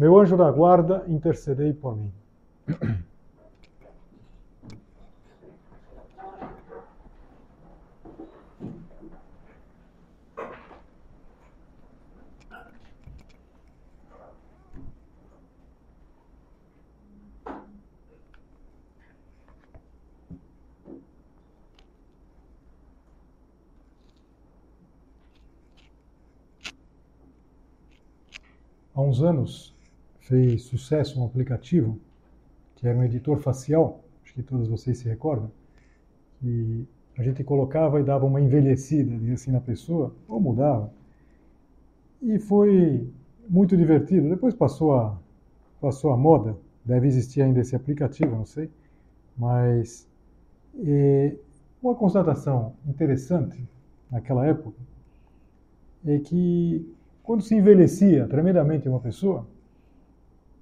meu anjo da guarda, intercedei por mim. Há uns anos, fez sucesso um aplicativo que era um editor facial, acho que todos vocês se recordam, que a gente colocava e dava uma envelhecida assim na pessoa, ou mudava. E foi muito divertido. Depois passou a, passou a moda, deve existir ainda esse aplicativo, não sei, mas é, uma constatação interessante naquela época é que quando se envelhecia tremendamente uma pessoa,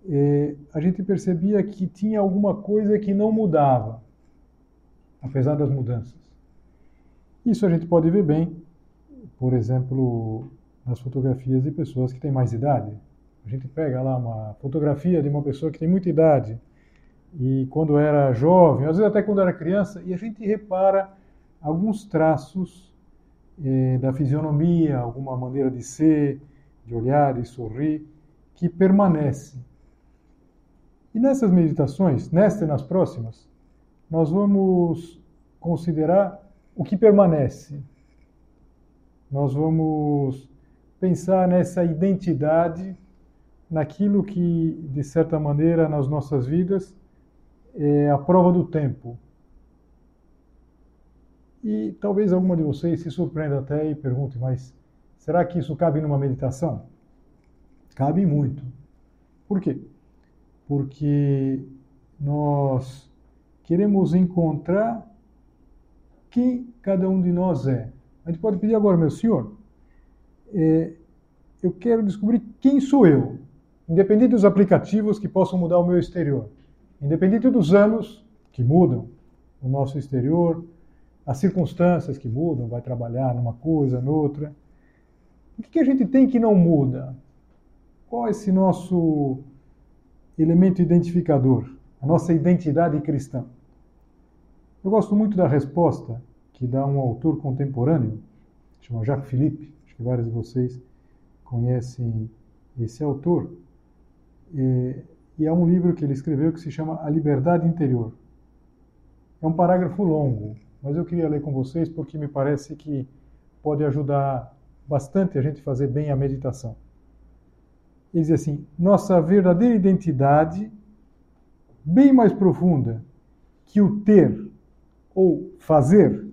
é, a gente percebia que tinha alguma coisa que não mudava, apesar das mudanças. Isso a gente pode ver bem, por exemplo, nas fotografias de pessoas que têm mais idade. A gente pega lá uma fotografia de uma pessoa que tem muita idade e quando era jovem, às vezes até quando era criança, e a gente repara alguns traços eh, da fisionomia, alguma maneira de ser, de olhar e sorrir, que permanece. E nessas meditações, nesta e nas próximas, nós vamos considerar o que permanece. Nós vamos pensar nessa identidade, naquilo que, de certa maneira, nas nossas vidas, é a prova do tempo. E talvez alguma de vocês se surpreenda até e pergunte, mas será que isso cabe numa meditação? Cabe muito. Por quê? Porque nós queremos encontrar quem cada um de nós é. A gente pode pedir agora, meu senhor, é, eu quero descobrir quem sou eu, independente dos aplicativos que possam mudar o meu exterior, independente dos anos que mudam o nosso exterior, as circunstâncias que mudam, vai trabalhar numa coisa, noutra. O que a gente tem que não muda? Qual é esse nosso elemento identificador, a nossa identidade cristã. Eu gosto muito da resposta que dá um autor contemporâneo, chama Jacques Philippe, acho que vários de vocês conhecem esse autor, e há um livro que ele escreveu que se chama A Liberdade Interior. É um parágrafo longo, mas eu queria ler com vocês porque me parece que pode ajudar bastante a gente fazer bem a meditação. Ele diz assim: nossa verdadeira identidade, bem mais profunda que o ter ou fazer,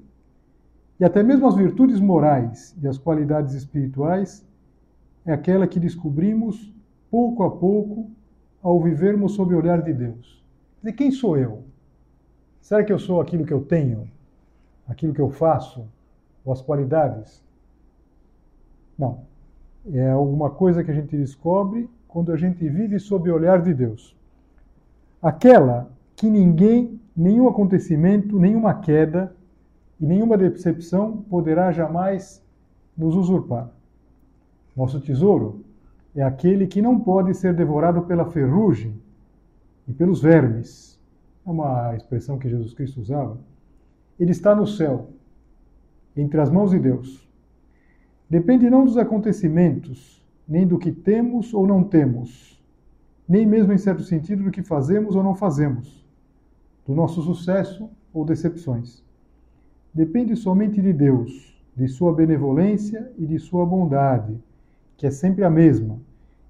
e até mesmo as virtudes morais e as qualidades espirituais, é aquela que descobrimos pouco a pouco ao vivermos sob o olhar de Deus. Dizer, quem sou eu? Será que eu sou aquilo que eu tenho? Aquilo que eu faço? Ou as qualidades? Não é alguma coisa que a gente descobre quando a gente vive sob o olhar de Deus. Aquela que ninguém, nenhum acontecimento, nenhuma queda e nenhuma decepção poderá jamais nos usurpar. Nosso tesouro é aquele que não pode ser devorado pela ferrugem e pelos vermes. É uma expressão que Jesus Cristo usava. Ele está no céu, entre as mãos de Deus depende não dos acontecimentos, nem do que temos ou não temos, nem mesmo em certo sentido do que fazemos ou não fazemos, do nosso sucesso ou decepções. Depende somente de Deus, de sua benevolência e de sua bondade, que é sempre a mesma,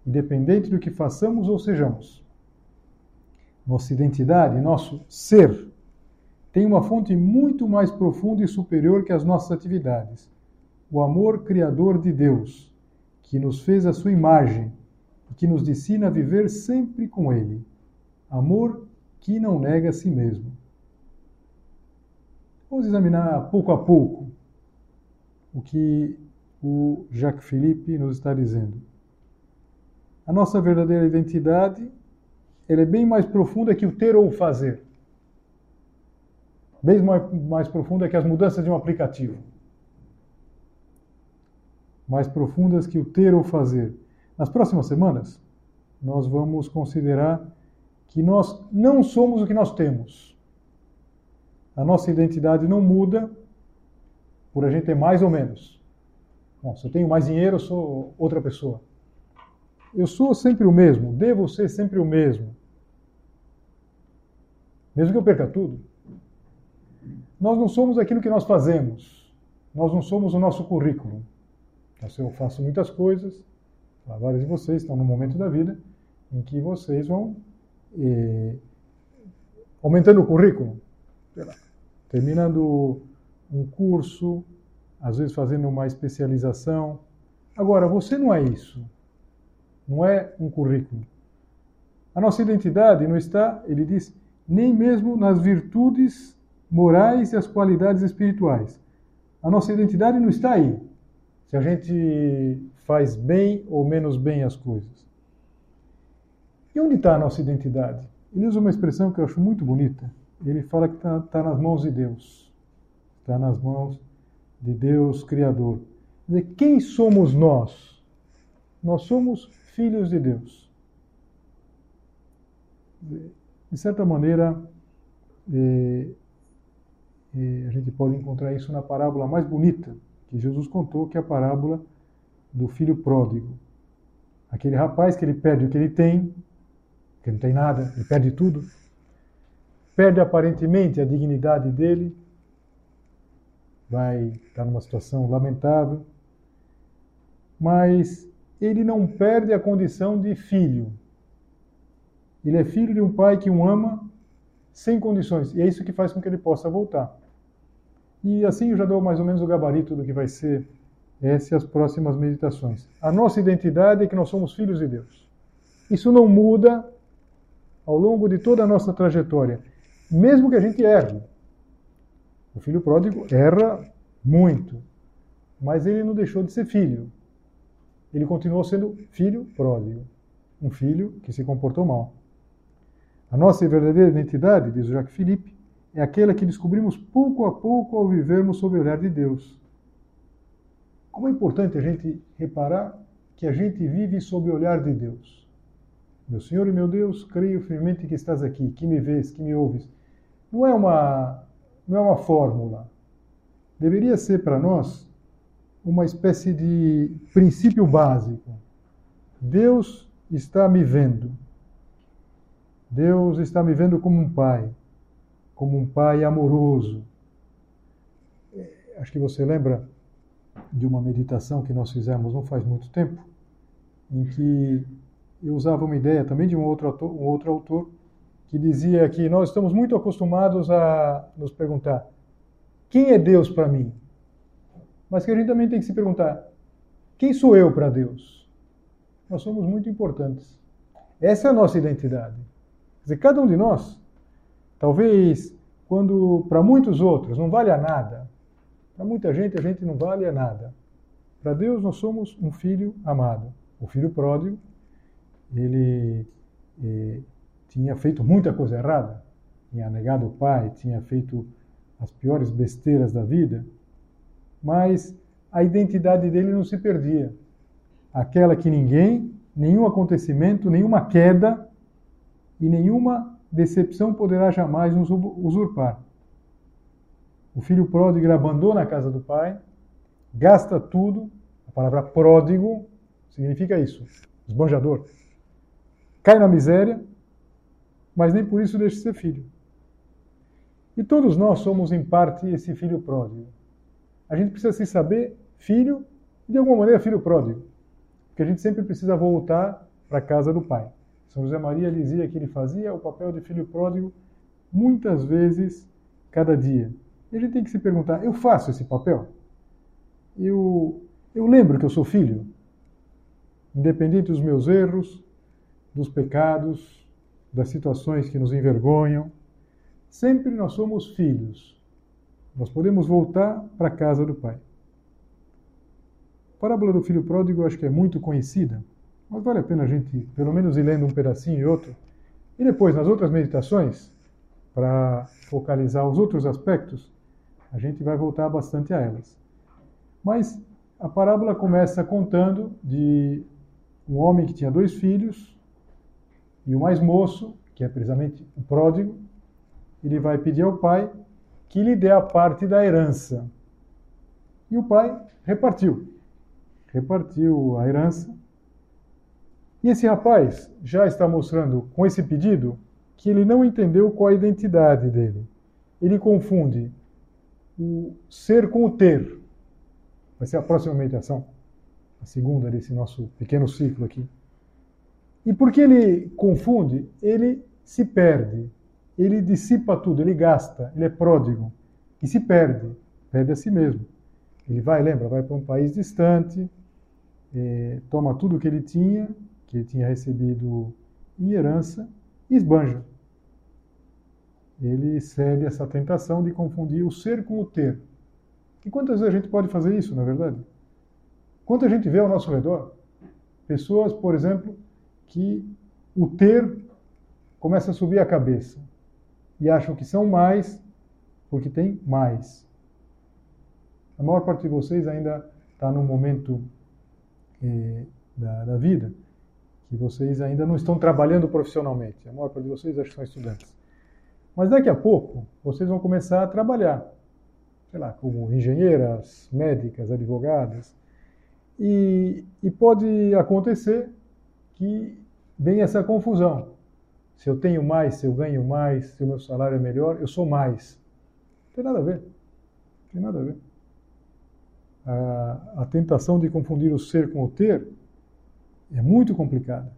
independente do que façamos ou sejamos. Nossa identidade, nosso ser, tem uma fonte muito mais profunda e superior que as nossas atividades o amor criador de Deus, que nos fez a sua imagem e que nos ensina a viver sempre com Ele. amor que não nega a si mesmo. Vamos examinar pouco a pouco o que o Jacques Philippe nos está dizendo. A nossa verdadeira identidade ela é bem mais profunda que o ter ou fazer. Bem mais, mais profunda que as mudanças de um aplicativo. Mais profundas que o ter ou fazer. Nas próximas semanas, nós vamos considerar que nós não somos o que nós temos. A nossa identidade não muda por a gente ter mais ou menos. Bom, se eu tenho mais dinheiro, eu sou outra pessoa. Eu sou sempre o mesmo, devo ser sempre o mesmo. Mesmo que eu perca tudo. Nós não somos aquilo que nós fazemos. Nós não somos o nosso currículo. Então, eu faço muitas coisas, vários de vocês estão no momento da vida em que vocês vão eh, aumentando o currículo. Terminando um curso, às vezes fazendo uma especialização. Agora, você não é isso. Não é um currículo. A nossa identidade não está, ele diz, nem mesmo nas virtudes morais e as qualidades espirituais. A nossa identidade não está aí. Se a gente faz bem ou menos bem as coisas. E onde está a nossa identidade? Ele usa uma expressão que eu acho muito bonita. Ele fala que está tá nas mãos de Deus. Está nas mãos de Deus Criador. Dizer, quem somos nós? Nós somos filhos de Deus. De certa maneira, é, é, a gente pode encontrar isso na parábola mais bonita que Jesus contou, que é a parábola do filho pródigo. Aquele rapaz que ele perde o que ele tem, que não tem nada, ele perde tudo, perde aparentemente a dignidade dele, vai estar numa situação lamentável, mas ele não perde a condição de filho. Ele é filho de um pai que o ama sem condições, e é isso que faz com que ele possa voltar. E assim eu já dou mais ou menos o gabarito do que vai ser essas próximas meditações. A nossa identidade é que nós somos filhos de Deus. Isso não muda ao longo de toda a nossa trajetória, mesmo que a gente erre. O filho pródigo erra muito, mas ele não deixou de ser filho. Ele continuou sendo filho pródigo, um filho que se comportou mal. A nossa verdadeira identidade, diz o Jacques Philippe, é aquela que descobrimos pouco a pouco ao vivermos sob o olhar de Deus. Como é importante a gente reparar que a gente vive sob o olhar de Deus. Meu Senhor e meu Deus, creio firmemente que estás aqui, que me vês, que me ouves. Não é uma, não é uma fórmula. Deveria ser para nós uma espécie de princípio básico. Deus está me vendo. Deus está me vendo como um pai, como um pai amoroso. Acho que você lembra de uma meditação que nós fizemos não faz muito tempo, em que eu usava uma ideia também de um outro autor, um outro autor que dizia que nós estamos muito acostumados a nos perguntar quem é Deus para mim? Mas que a gente também tem que se perguntar quem sou eu para Deus? Nós somos muito importantes. Essa é a nossa identidade. Quer dizer, cada um de nós, talvez quando para muitos outros não vale a nada, para muita gente a gente não vale a nada. Para Deus nós somos um filho amado. O filho pródigo, ele eh, tinha feito muita coisa errada, tinha negado o pai, tinha feito as piores besteiras da vida, mas a identidade dele não se perdia. Aquela que ninguém, nenhum acontecimento, nenhuma queda e nenhuma decepção poderá jamais nos usurpar. O filho pródigo abandona a casa do pai, gasta tudo, a palavra pródigo significa isso, esbanjador. Cai na miséria, mas nem por isso deixa de ser filho. E todos nós somos, em parte, esse filho pródigo. A gente precisa se saber filho, de alguma maneira, filho pródigo. Porque a gente sempre precisa voltar para a casa do pai. São José Maria dizia que ele fazia o papel de filho pródigo muitas vezes cada dia. E a gente tem que se perguntar: eu faço esse papel? Eu, eu lembro que eu sou filho? Independente dos meus erros, dos pecados, das situações que nos envergonham. Sempre nós somos filhos. Nós podemos voltar para a casa do Pai. A parábola do filho pródigo eu acho que é muito conhecida, mas vale a pena a gente, pelo menos, ir lendo um pedacinho e outro. E depois, nas outras meditações, para focalizar os outros aspectos, a gente vai voltar bastante a elas. Mas a parábola começa contando de um homem que tinha dois filhos e o mais moço, que é precisamente o pródigo, ele vai pedir ao pai que lhe dê a parte da herança. E o pai repartiu. Repartiu a herança. E esse rapaz já está mostrando com esse pedido que ele não entendeu qual a identidade dele. Ele confunde o ser com o ter. Vai ser a próxima meditação, a segunda desse nosso pequeno ciclo aqui. E porque ele confunde, ele se perde, ele dissipa tudo, ele gasta, ele é pródigo e se perde, perde a si mesmo. Ele vai, lembra, vai para um país distante, eh, toma tudo que ele tinha, que ele tinha recebido em herança, esbanja. Ele cede essa tentação de confundir o ser com o ter. E quantas vezes a gente pode fazer isso, na verdade? Quanta gente vê ao nosso redor? Pessoas, por exemplo, que o ter começa a subir a cabeça e acham que são mais porque tem mais. A maior parte de vocês ainda está num momento eh, da, da, vida que vocês ainda não estão trabalhando profissionalmente. A maior parte de vocês acho que são estudantes. Mas daqui a pouco vocês vão começar a trabalhar, sei lá, como engenheiras, médicas, advogadas. E, e pode acontecer que vem essa confusão. Se eu tenho mais, se eu ganho mais, se o meu salário é melhor, eu sou mais. Não tem nada a ver. Não tem nada a ver. A, a tentação de confundir o ser com o ter é muito complicada.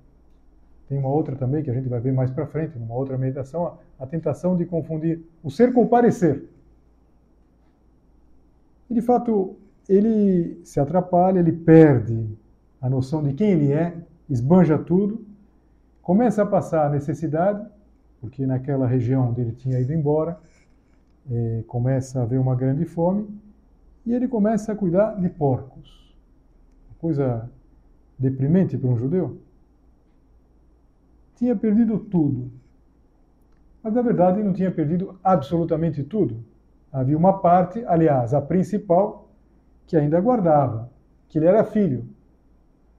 Tem uma outra também que a gente vai ver mais para frente, numa outra meditação, a, tentação de confundir o ser com o parecer. E de fato, ele se atrapalha, ele perde a noção de quem ele é, esbanja tudo Começa a passar a necessidade, porque naquela região onde ele tinha ido embora, é, começa a haver uma grande fome, e ele começa a cuidar de porcos. Uma coisa deprimente para um judeu. Tinha perdido tudo. Mas na verdade não tinha perdido absolutamente tudo. Havia uma parte, aliás, a principal, que ainda guardava, que ele era filho.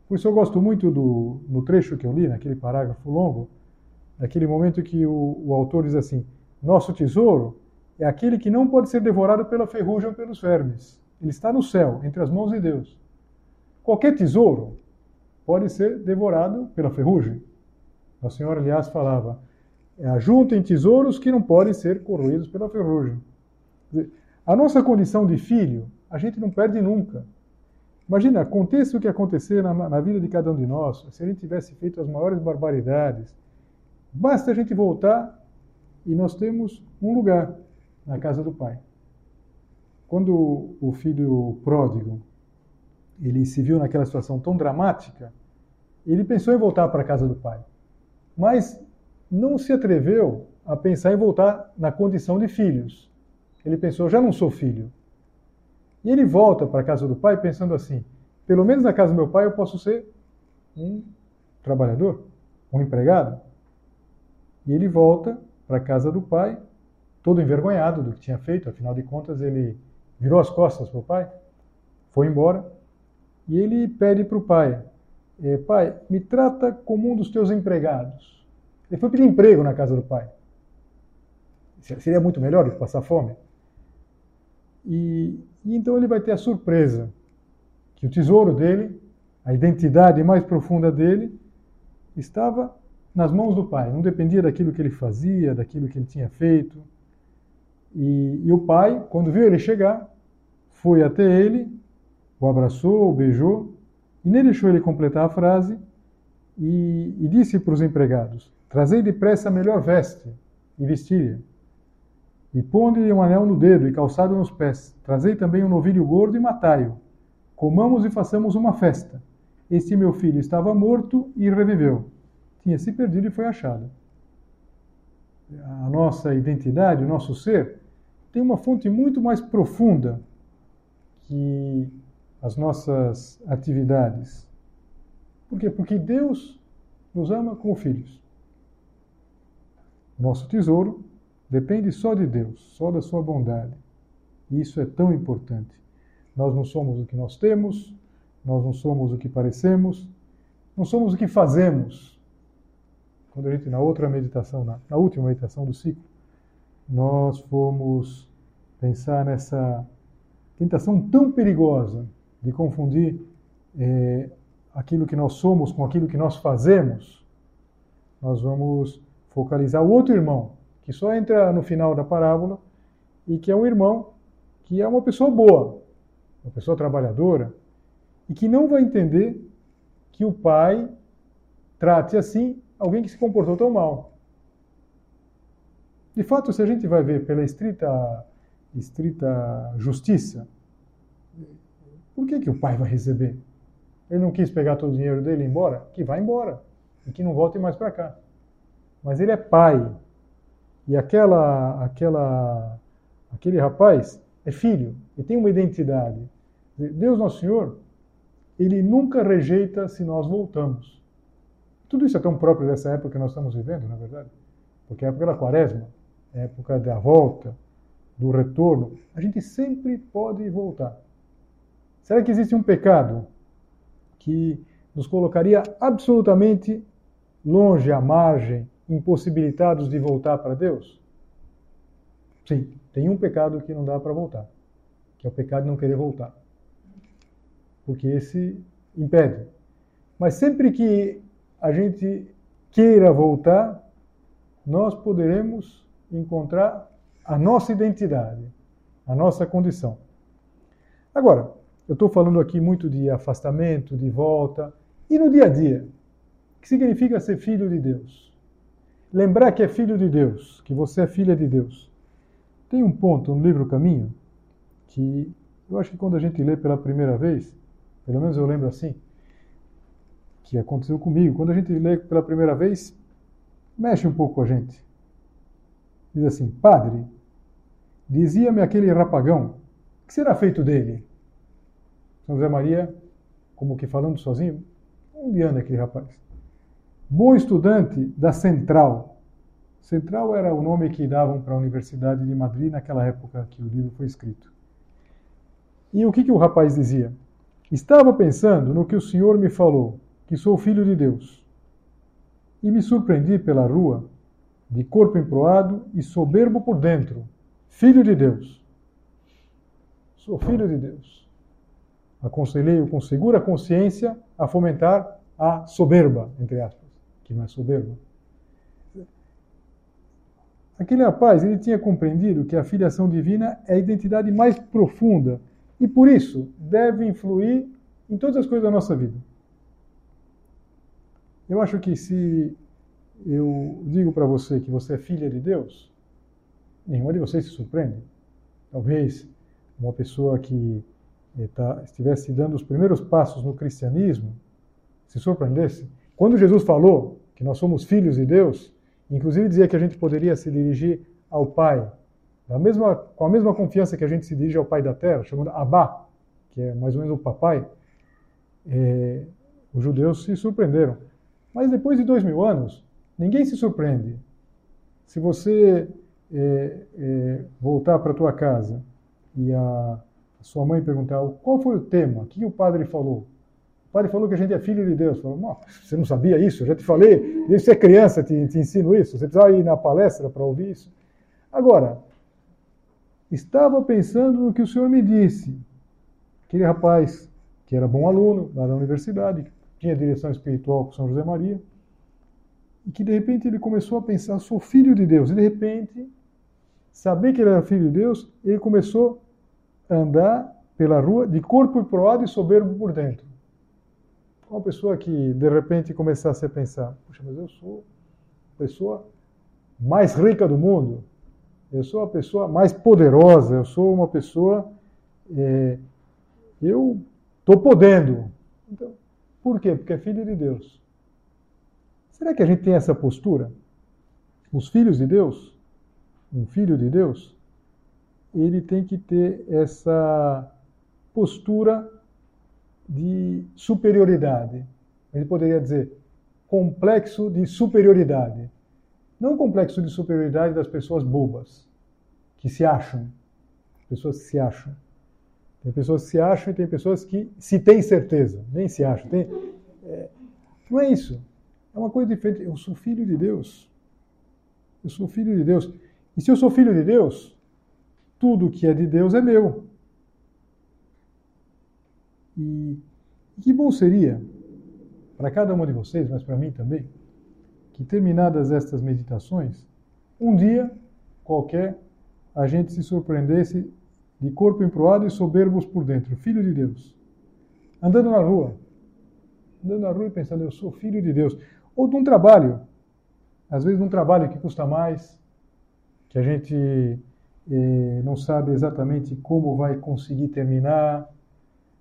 Por isso eu gosto muito do no trecho que eu li, naquele parágrafo longo, daquele momento que o, o autor diz assim: Nosso tesouro é aquele que não pode ser devorado pela ferrugem ou pelos vermes. Ele está no céu, entre as mãos de Deus. Qualquer tesouro pode ser devorado pela ferrugem. A senhora, aliás, falava: ajuntem tesouros que não podem ser corroídos pela ferrugem. A nossa condição de filho, a gente não perde nunca. Imagina, aconteça o que acontecer na, na, vida de cada um de nós, se a gente tivesse feito as maiores barbaridades, basta a gente voltar e nós temos um lugar na casa do Pai. Quando o filho pródigo ele se viu naquela situação tão dramática, ele pensou em voltar para a casa do pai, mas não se atreveu a pensar em voltar na condição de filhos. Ele pensou: já não sou filho, e ele volta para a casa do pai pensando assim: pelo menos na casa do meu pai eu posso ser um trabalhador, um empregado. E ele volta para a casa do pai, todo envergonhado do que tinha feito, afinal de contas ele virou as costas para o pai, foi embora, e ele pede para o pai: eh, Pai, me trata como um dos teus empregados. Ele foi pedir emprego na casa do pai. Seria muito melhor que passar fome. E, e então ele vai ter a surpresa que o tesouro dele, a identidade mais profunda dele, estava nas mãos do pai. Não dependia daquilo que ele fazia, daquilo que ele tinha feito. E, e o pai, quando viu ele chegar, foi até ele, o abraçou, o beijou, e nem deixou ele completar a frase, e, e disse para os empregados: Trazei depressa a melhor veste e vestir e ponde-lhe um anel no dedo e calçado nos pés. Trazei também um novilho gordo e matai-o. Comamos e façamos uma festa. Este meu filho estava morto e reviveu. Tinha se perdido e foi achado. a nossa identidade, o nosso ser, tem uma fonte muito mais profunda que as nossas atividades. Por quê? Porque Deus nos ama como filhos. Nosso tesouro depende só de Deus, só da sua bondade. E isso é tão importante. Nós não somos o que nós temos, nós não somos o que parecemos, não somos o que fazemos. Quando a gente, na outra meditação, na, na última meditação do ciclo, nós fomos pensar nessa tentação tão perigosa de confundir é, aquilo que nós somos com aquilo que nós fazemos, nós vamos focalizar o outro irmão, que só entra no final da parábola, e que é um irmão que é uma pessoa boa, uma pessoa trabalhadora, e que não vai entender que o pai trate assim alguém que se comportou tão mal. De fato, se a gente vai ver pela estrita, estrita justiça, por que, que o pai vai receber? Ele não quis pegar todo o dinheiro dele e ir embora? Que vá embora. E que não volte mais para cá. Mas ele é pai. E aquela, aquela, aquele rapaz é filho. E tem uma identidade. Deus Nosso Senhor, ele nunca rejeita se nós voltamos. Tudo isso é tão próprio dessa época que nós estamos vivendo, na verdade. Porque é a época da quaresma, é a época da volta, do retorno. A gente sempre pode voltar. Será que existe um pecado que nos colocaria absolutamente longe, à margem, impossibilitados de voltar para Deus? Sim, tem um pecado que não dá para voltar, que é o pecado de não querer voltar. Porque esse impede. Mas sempre que a gente queira voltar, nós poderemos encontrar a nossa identidade, a nossa condição. Agora, eu estou falando aqui muito de afastamento, de volta. E no dia a dia? O que significa ser filho de Deus? Lembrar que é filho de Deus, que você é filha de Deus. Tem um ponto no livro Caminho que eu acho que quando a gente lê pela primeira vez, pelo menos eu lembro assim, que aconteceu comigo, quando a gente lê pela primeira vez, mexe um pouco com a gente. Diz assim: Padre, dizia-me aquele rapagão, que será feito dele? São José Maria, como que falando sozinho, onde anda aquele rapaz? Bom estudante da Central. Central era o nome que davam para a Universidade de Madrid naquela época que o livro foi escrito. E o que, que o rapaz dizia? Estava pensando no que o senhor me falou, que sou filho de Deus. E me surpreendi pela rua, de corpo emproado e soberbo por dentro. Filho de Deus. Sou filho de Deus aconselhei-o com segura consciência a fomentar a soberba, entre aspas, que não é soberba. Aquele rapaz, ele tinha compreendido que a filiação divina é a identidade mais profunda e por isso deve influir em todas as coisas da nossa vida. Eu acho que se eu digo para você que você é filha de Deus, nenhuma de vocês se surpreende. Talvez uma pessoa que tá, estivesse dando os primeiros passos no cristianismo, se surpreendesse. Quando Jesus falou que nós somos filhos de Deus, inclusive dizia que a gente poderia se dirigir ao Pai, da mesma, com a mesma confiança que a gente se dirige ao Pai da Terra, chamando Abá, que é mais ou menos o papai, é, os judeus se surpreenderam. Mas depois de dois mil anos, ninguém se surpreende. Se você é, é, voltar para a tua casa e a sua mãe perguntar qual foi o tema, o que o padre falou. O padre falou que a gente é filho de Deus. Falou, você não sabia isso? Eu já te falei, desde você é criança te, te ensino isso. Você precisava ir na palestra para ouvir isso. Agora, estava pensando no que o senhor me disse. Aquele rapaz que era bom aluno lá da universidade, que tinha direção espiritual com São José Maria, e que de repente ele começou a pensar, sou filho de Deus. E de repente, saber que ele era filho de Deus, ele começou andar pela rua de corpo proado e soberbo por dentro. Uma pessoa que de repente começasse a pensar: puxa, mas eu sou a pessoa mais rica do mundo, eu sou a pessoa mais poderosa, eu sou uma pessoa. É, eu estou podendo. Então, por quê? Porque é filho de Deus. Será que a gente tem essa postura? os filhos de Deus, um filho de Deus, ele tem que ter essa postura de superioridade. Ele poderia dizer complexo de superioridade. Não complexo de superioridade das pessoas bobas, que se acham. Pessoas que se acham. Tem pessoas que se acham e tem pessoas que se têm certeza, nem se acham. Tem, é, não é isso. É uma coisa diferente. Eu sou filho de Deus. Eu sou filho de Deus. E se eu sou filho de Deus, tudo que é de Deus é meu. E, que bom seria, para cada um de vocês, mas para mim também, que terminadas estas meditações, um dia qualquer a gente se surpreendesse de corpo emproado e soberbos por dentro, filho de Deus. Andando na rua, andando na rua e pensando, eu sou filho de Deus. Ou de um trabalho, às vezes num trabalho que custa mais, que a gente não sabe exatamente como vai conseguir terminar,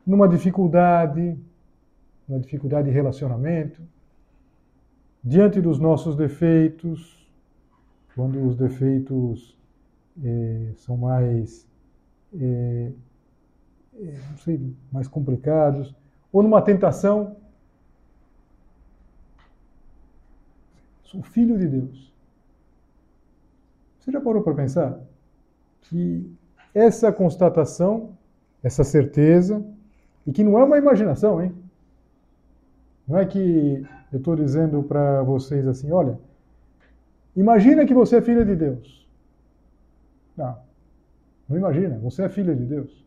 numa dificuldade, uma dificuldade de relacionamento, diante dos nossos defeitos, quando os defeitos eh, são mais, eh, eh, não sei, mais complicados, ou numa tentação. Sou filho de Deus. Você já parou para pensar que essa constatação, essa certeza, e que não é uma imaginação, hein? Não é que eu estou dizendo para vocês assim, olha, imagina que você é filha de Deus. Não, não imagina, você é filha de Deus.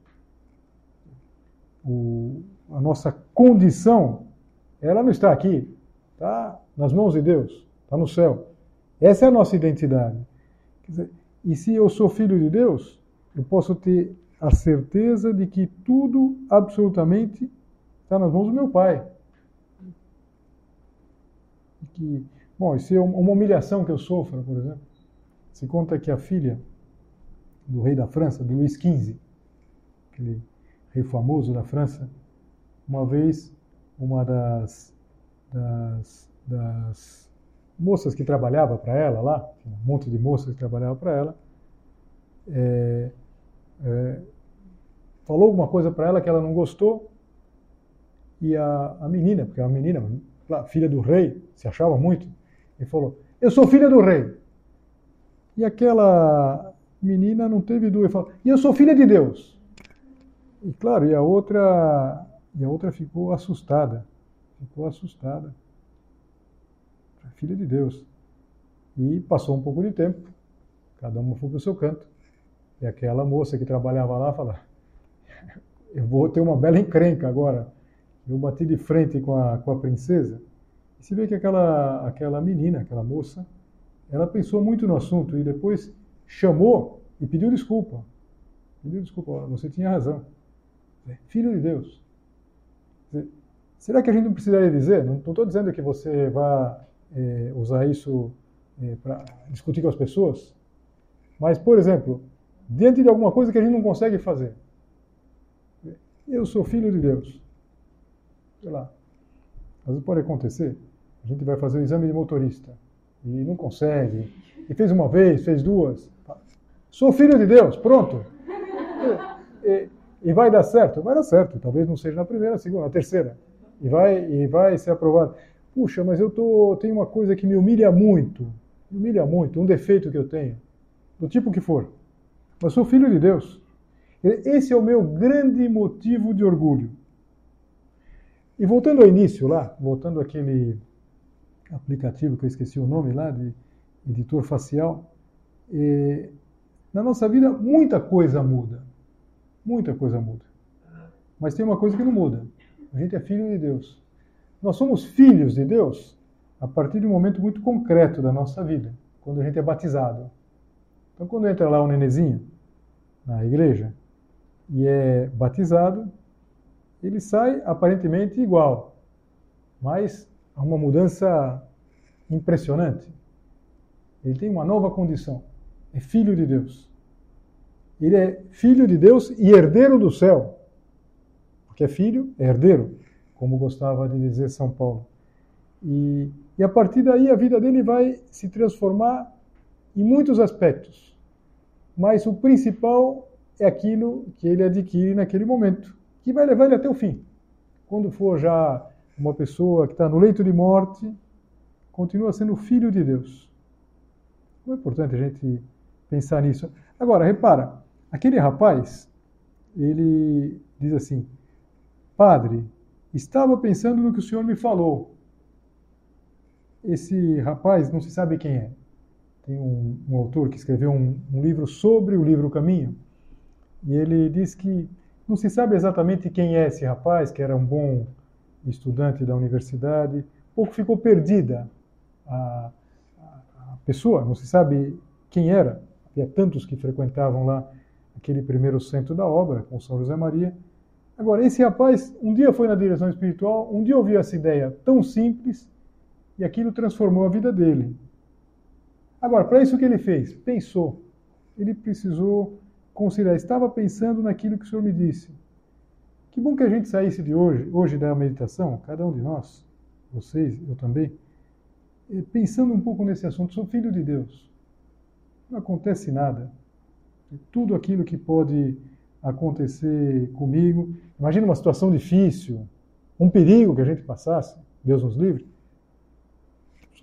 O, a nossa condição, ela não está aqui, está nas mãos de Deus, está no céu. Essa é a nossa identidade. Dizer, e se eu sou filho de Deus, eu posso ter a certeza de que tudo absolutamente está nas mãos do meu Pai. Que, bom, se é uma humilhação que eu sofro, por exemplo, se conta que a filha do rei da França, do Luís XV, aquele rei famoso da França, uma vez uma das, das, das moças que trabalhava para ela lá, um monte de moças que trabalhavam para ela, é, é, falou alguma coisa para ela que ela não gostou, e a, a menina, porque a menina, filha do rei, se achava muito, e falou: Eu sou filha do rei. E aquela menina não teve dúvida, falou: E eu sou filha de Deus. E claro, e a outra, e a outra ficou assustada, ficou assustada. Filha de Deus. E passou um pouco de tempo, cada uma foi para o seu canto. E aquela moça que trabalhava lá falou: Eu vou ter uma bela encrenca agora. Eu bati de frente com a, com a princesa. E se vê que aquela, aquela menina, aquela moça, ela pensou muito no assunto e depois chamou e pediu desculpa. Pediu desculpa, você tinha razão. Filho de Deus. Será que a gente não precisaria dizer? Não estou dizendo que você vá é, usar isso é, para discutir com as pessoas, mas, por exemplo, diante de alguma coisa que a gente não consegue fazer. Eu sou filho de Deus. Sei lá. Vezes pode acontecer. A gente vai fazer o exame de motorista e não consegue. E fez uma vez, fez duas. Sou filho de Deus, pronto. E, e vai dar certo? Vai dar certo. Talvez não seja na primeira, na segunda, na terceira. E vai, e vai ser aprovado. Puxa, mas eu tô, tenho uma coisa que me humilha muito. Me humilha muito, um defeito que eu tenho. Do tipo que for. Mas sou filho de Deus. Esse é o meu grande motivo de orgulho. E voltando ao início lá, voltando àquele aplicativo que eu esqueci o nome lá, de editor facial, eh, na nossa vida muita coisa muda. Muita coisa muda. Mas tem uma coisa que não muda. A gente é filho de Deus. Nós somos filhos de Deus a partir de um momento muito concreto da nossa vida, quando a gente é batizado. Então, quando entra lá um nenezinho na igreja e é batizado, ele sai aparentemente igual, mas há uma mudança impressionante. Ele tem uma nova condição. É filho de Deus. Ele é filho de Deus e herdeiro do céu. Porque é filho, é herdeiro como gostava de dizer São Paulo. E, e a partir daí a vida dele vai se transformar em muitos aspectos, mas o principal é aquilo que ele adquire naquele momento, que vai levar ele até o fim. Quando for já uma pessoa que está no leito de morte, continua sendo filho de Deus. É importante a gente pensar nisso. Agora, repara, aquele rapaz, ele diz assim: Padre, estava pensando no que o senhor me falou. Esse rapaz, não se sabe quem é. Tem um, um autor que escreveu um, um livro sobre o livro Caminho. E ele diz que não se sabe exatamente quem é esse rapaz, que era um bom estudante da universidade. Pouco ficou perdida a, a pessoa, não se sabe quem era. Havia tantos que frequentavam lá aquele primeiro centro da obra, com São José Maria. Agora, esse rapaz um dia foi na direção espiritual, um dia ouviu essa ideia tão simples e aquilo transformou a vida dele. Agora, para isso que ele fez? Pensou. Ele precisou considerar. Estava pensando naquilo que o Senhor me disse. Que bom que a gente saísse de hoje, hoje da meditação, cada um de nós, vocês, eu também, eh, pensando um pouco nesse assunto. Sou filho de Deus. Não acontece nada. Tudo aquilo que pode acontecer comigo. Imagina uma situação difícil, um perigo que a gente passasse, Deus nos livre.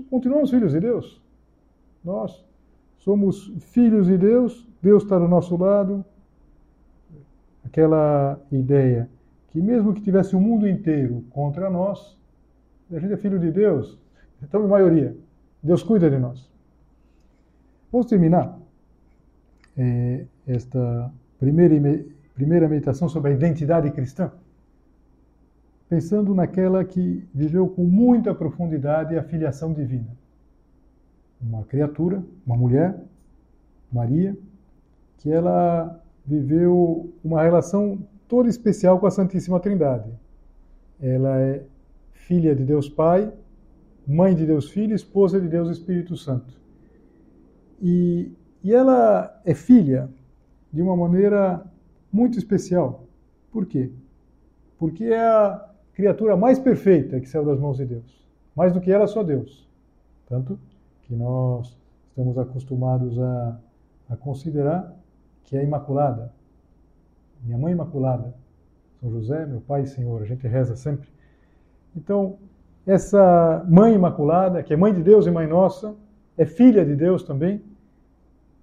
Continuamos filhos de Deus. Nós somos filhos de Deus, Deus está do nosso lado. Aquela ideia que mesmo que tivesse o mundo inteiro contra nós, a gente é filho de Deus, então em maioria, Deus cuida de nós. Vamos terminar é, esta primeira, primeira meditação sobre a identidade cristã, pensando naquela que viveu com muita profundidade a filiação divina. Uma criatura, uma mulher, Maria, que ela viveu uma relação toda especial com a Santíssima Trindade. Ela é filha de Deus Pai, mãe de Deus Filho, esposa de Deus Espírito Santo. E, e ela é filha de uma maneira muito especial. Por quê? Porque é a criatura mais perfeita que saiu das mãos de Deus. Mais do que ela, só Deus. Tanto que nós estamos acostumados a, a considerar que é imaculada. Minha mãe imaculada. São José, meu pai e Senhor. A gente reza sempre. Então, essa mãe imaculada, que é mãe de Deus e mãe nossa, é filha de Deus também,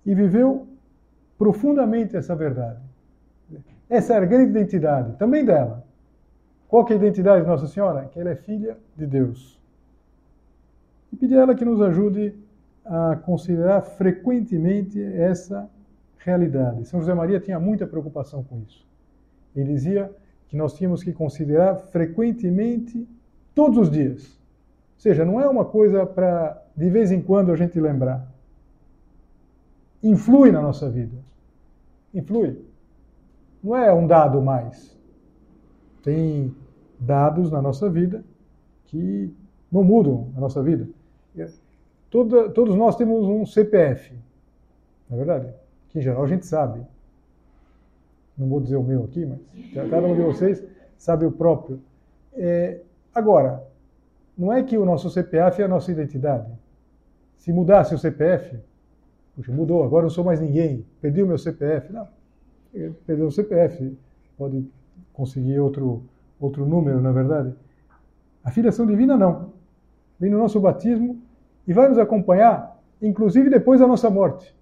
e viveu profundamente essa verdade. Essa é a grande identidade, também dela. Qual é a identidade de Nossa Senhora? Que ela é filha de Deus. E pedir a ela que nos ajude a considerar frequentemente essa realidade. São José Maria tinha muita preocupação com isso. Ele dizia que nós tínhamos que considerar frequentemente, todos os dias. Ou seja, não é uma coisa para de vez em quando a gente lembrar. Influi na nossa vida. Influi. Não é um dado mais. Tem dados na nossa vida que não mudam a nossa vida. Toda, todos nós temos um CPF, não é verdade? Que em geral a gente sabe. Não vou dizer o meu aqui, mas cada um de vocês sabe o próprio. É, agora, não é que o nosso CPF é a nossa identidade. Se mudasse o CPF, puxa, mudou, agora não sou mais ninguém, perdi o meu CPF. Não, perdeu o CPF, pode conseguir outro, outro número, na é verdade. A filiação divina não. Vem no nosso batismo e vai nos acompanhar, inclusive depois da nossa morte.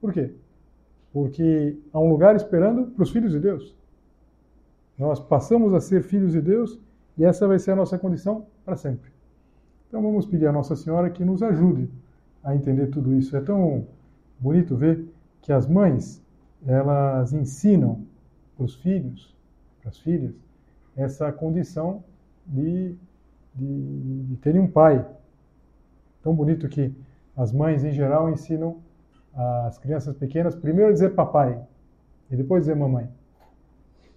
Por quê? Porque há um lugar esperando para os filhos de Deus. Nós passamos a ser filhos de Deus e essa vai ser a nossa condição para sempre. Então vamos pedir a Nossa Senhora que nos ajude a entender tudo isso. É tão bonito ver que as mães, elas ensinam para os filhos, para as filhas, essa condição de, de, de terem um pai, tão bonito que as mães, em geral, ensinam as crianças pequenas primeiro a dizer papai e depois dizer mamãe.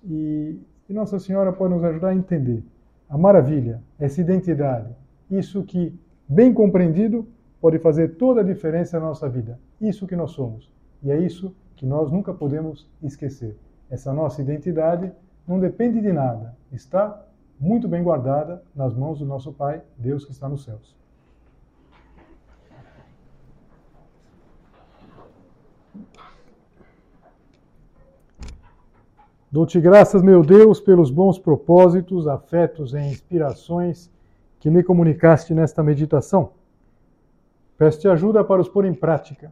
E, e Nossa Senhora pode nos ajudar a entender a maravilha, essa identidade, isso que, bem compreendido, pode fazer toda a diferença na nossa vida. Isso que nós somos. E é isso que nós nunca podemos esquecer. Essa nossa identidade não depende de nada, está muito bem guardada nas mãos do nosso Pai, Deus que está nos céus. Dou-te graças, meu Deus, pelos bons propósitos, afetos e inspirações que me comunicaste nesta meditação. Peço-te ajuda para os pôr em prática